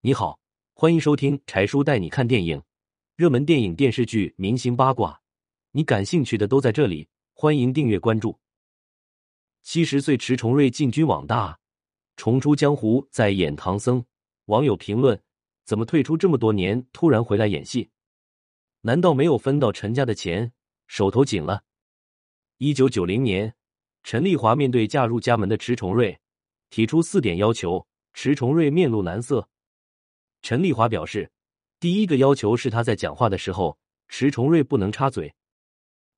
你好，欢迎收听柴叔带你看电影，热门电影、电视剧、明星八卦，你感兴趣的都在这里。欢迎订阅关注。七十岁迟重瑞进军网大，重出江湖，再演唐僧。网友评论：怎么退出这么多年，突然回来演戏？难道没有分到陈家的钱，手头紧了？一九九零年，陈丽华面对嫁入家门的迟重瑞，提出四点要求，迟重瑞面露难色。陈丽华表示，第一个要求是他在讲话的时候，迟重瑞不能插嘴；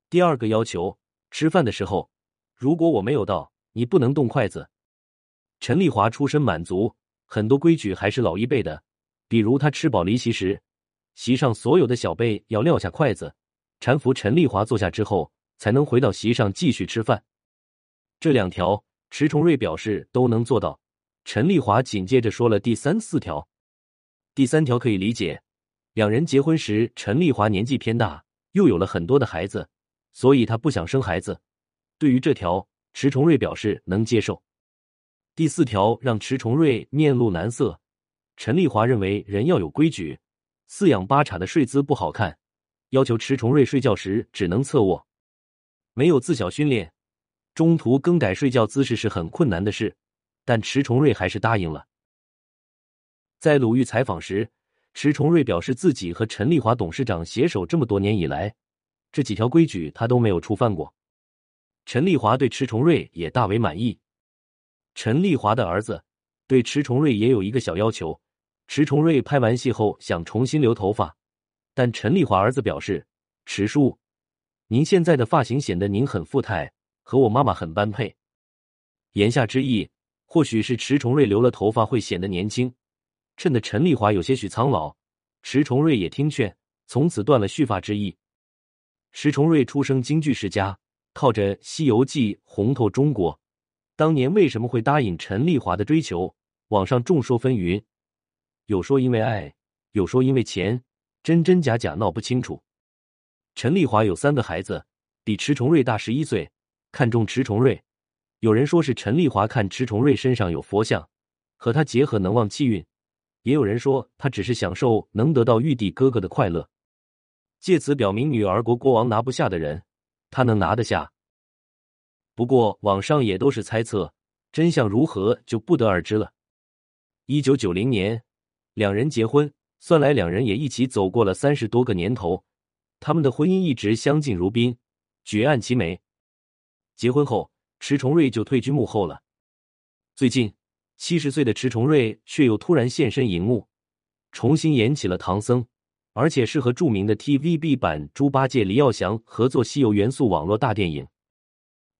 第二个要求，吃饭的时候，如果我没有到，你不能动筷子。陈丽华出身满族，很多规矩还是老一辈的，比如他吃饱离席时，席上所有的小辈要撂下筷子，搀扶陈丽华坐下之后，才能回到席上继续吃饭。这两条，迟重瑞表示都能做到。陈丽华紧接着说了第三、四条。第三条可以理解，两人结婚时，陈丽华年纪偏大，又有了很多的孩子，所以她不想生孩子。对于这条，迟重瑞表示能接受。第四条让迟重瑞面露难色。陈丽华认为人要有规矩，四仰八叉的睡姿不好看，要求迟重瑞睡觉时只能侧卧，没有自小训练，中途更改睡觉姿势是很困难的事，但迟重瑞还是答应了。在鲁豫采访时，迟重瑞表示自己和陈丽华董事长携手这么多年以来，这几条规矩他都没有触犯过。陈丽华对迟重瑞也大为满意。陈丽华的儿子对迟重瑞也有一个小要求：迟重瑞拍完戏后想重新留头发，但陈丽华儿子表示：“迟叔，您现在的发型显得您很富态，和我妈妈很般配。”言下之意，或许是迟重瑞留了头发会显得年轻。衬得陈丽华有些许苍老，迟重瑞也听劝，从此断了蓄发之意。迟重瑞出生京剧世家，靠着《西游记》红透中国。当年为什么会答应陈丽华的追求？网上众说纷纭，有说因为爱，有说因为钱，真真假假闹不清楚。陈丽华有三个孩子，比迟重瑞大十一岁，看中迟重瑞。有人说是陈丽华看迟重瑞身上有佛像，和他结合能旺气运。也有人说，他只是享受能得到玉帝哥哥的快乐，借此表明女儿国国王拿不下的人，他能拿得下。不过网上也都是猜测，真相如何就不得而知了。一九九零年，两人结婚，算来两人也一起走过了三十多个年头，他们的婚姻一直相敬如宾，举案齐眉。结婚后，迟重瑞就退居幕后了。最近。七十岁的迟重瑞却又突然现身荧幕，重新演起了唐僧，而且是和著名的 TVB 版猪八戒李耀祥合作《西游元素》网络大电影。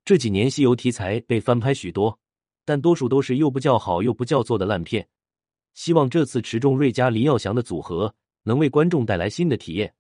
这几年西游题材被翻拍许多，但多数都是又不叫好又不叫座的烂片。希望这次迟重瑞加黎耀祥的组合能为观众带来新的体验。